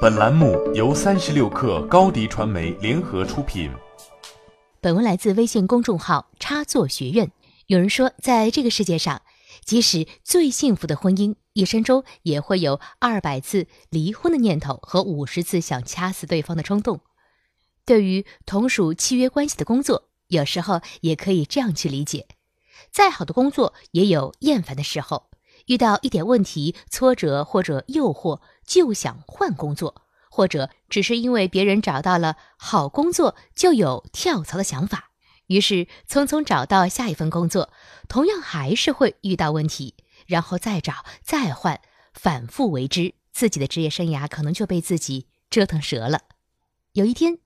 本栏目由三十六克高低传媒联合出品。本文来自微信公众号“插座学院”。有人说，在这个世界上，即使最幸福的婚姻，一生中也会有二百次离婚的念头和五十次想掐死对方的冲动。对于同属契约关系的工作，有时候也可以这样去理解：再好的工作也有厌烦的时候。遇到一点问题、挫折或者诱惑，就想换工作，或者只是因为别人找到了好工作，就有跳槽的想法，于是匆匆找到下一份工作，同样还是会遇到问题，然后再找、再换，反复为之，自己的职业生涯可能就被自己折腾折了。有一天，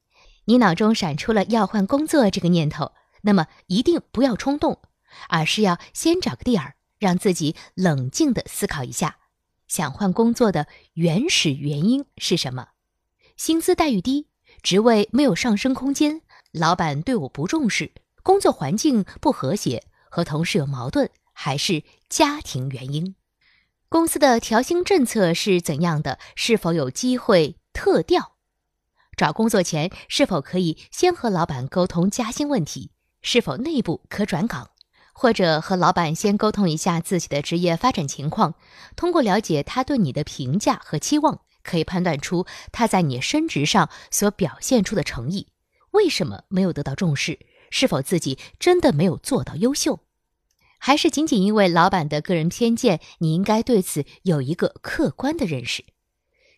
你脑中闪出了要换工作这个念头，那么一定不要冲动，而是要先找个地儿。让自己冷静地思考一下，想换工作的原始原因是什么？薪资待遇低，职位没有上升空间，老板对我不重视，工作环境不和谐，和同事有矛盾，还是家庭原因？公司的调薪政策是怎样的？是否有机会特调？找工作前是否可以先和老板沟通加薪问题？是否内部可转岗？或者和老板先沟通一下自己的职业发展情况，通过了解他对你的评价和期望，可以判断出他在你升职上所表现出的诚意。为什么没有得到重视？是否自己真的没有做到优秀？还是仅仅因为老板的个人偏见？你应该对此有一个客观的认识。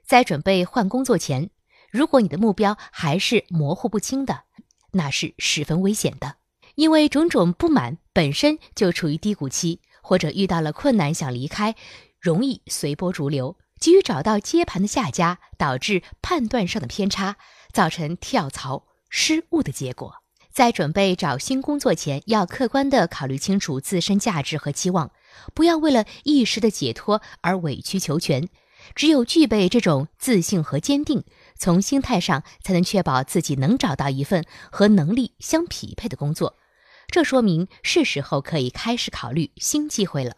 在准备换工作前，如果你的目标还是模糊不清的，那是十分危险的。因为种种不满本身就处于低谷期，或者遇到了困难想离开，容易随波逐流，急于找到接盘的下家，导致判断上的偏差，造成跳槽失误的结果。在准备找新工作前，要客观地考虑清楚自身价值和期望，不要为了一时的解脱而委曲求全。只有具备这种自信和坚定，从心态上才能确保自己能找到一份和能力相匹配的工作。这说明是时候可以开始考虑新机会了。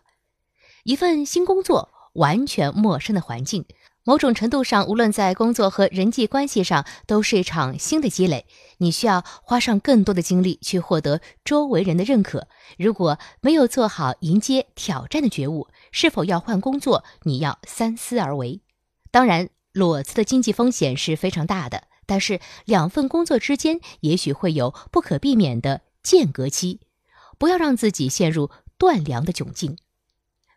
一份新工作，完全陌生的环境，某种程度上，无论在工作和人际关系上，都是一场新的积累。你需要花上更多的精力去获得周围人的认可。如果没有做好迎接挑战的觉悟，是否要换工作，你要三思而为。当然，裸辞的经济风险是非常大的，但是两份工作之间也许会有不可避免的。间隔期，不要让自己陷入断粮的窘境。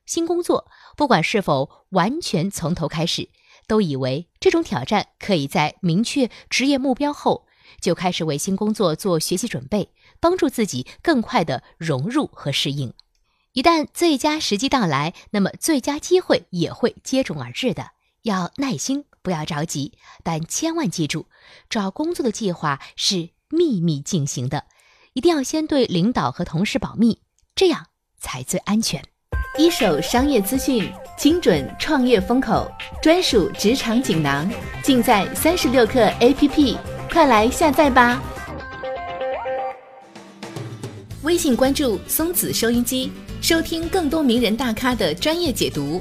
新工作，不管是否完全从头开始，都以为这种挑战可以在明确职业目标后就开始为新工作做学习准备，帮助自己更快的融入和适应。一旦最佳时机到来，那么最佳机会也会接踵而至的。要耐心，不要着急，但千万记住，找工作的计划是秘密进行的。一定要先对领导和同事保密，这样才最安全。一手商业资讯，精准创业风口，专属职场锦囊，尽在三十六课 APP，快来下载吧！微信关注松子收音机，收听更多名人大咖的专业解读。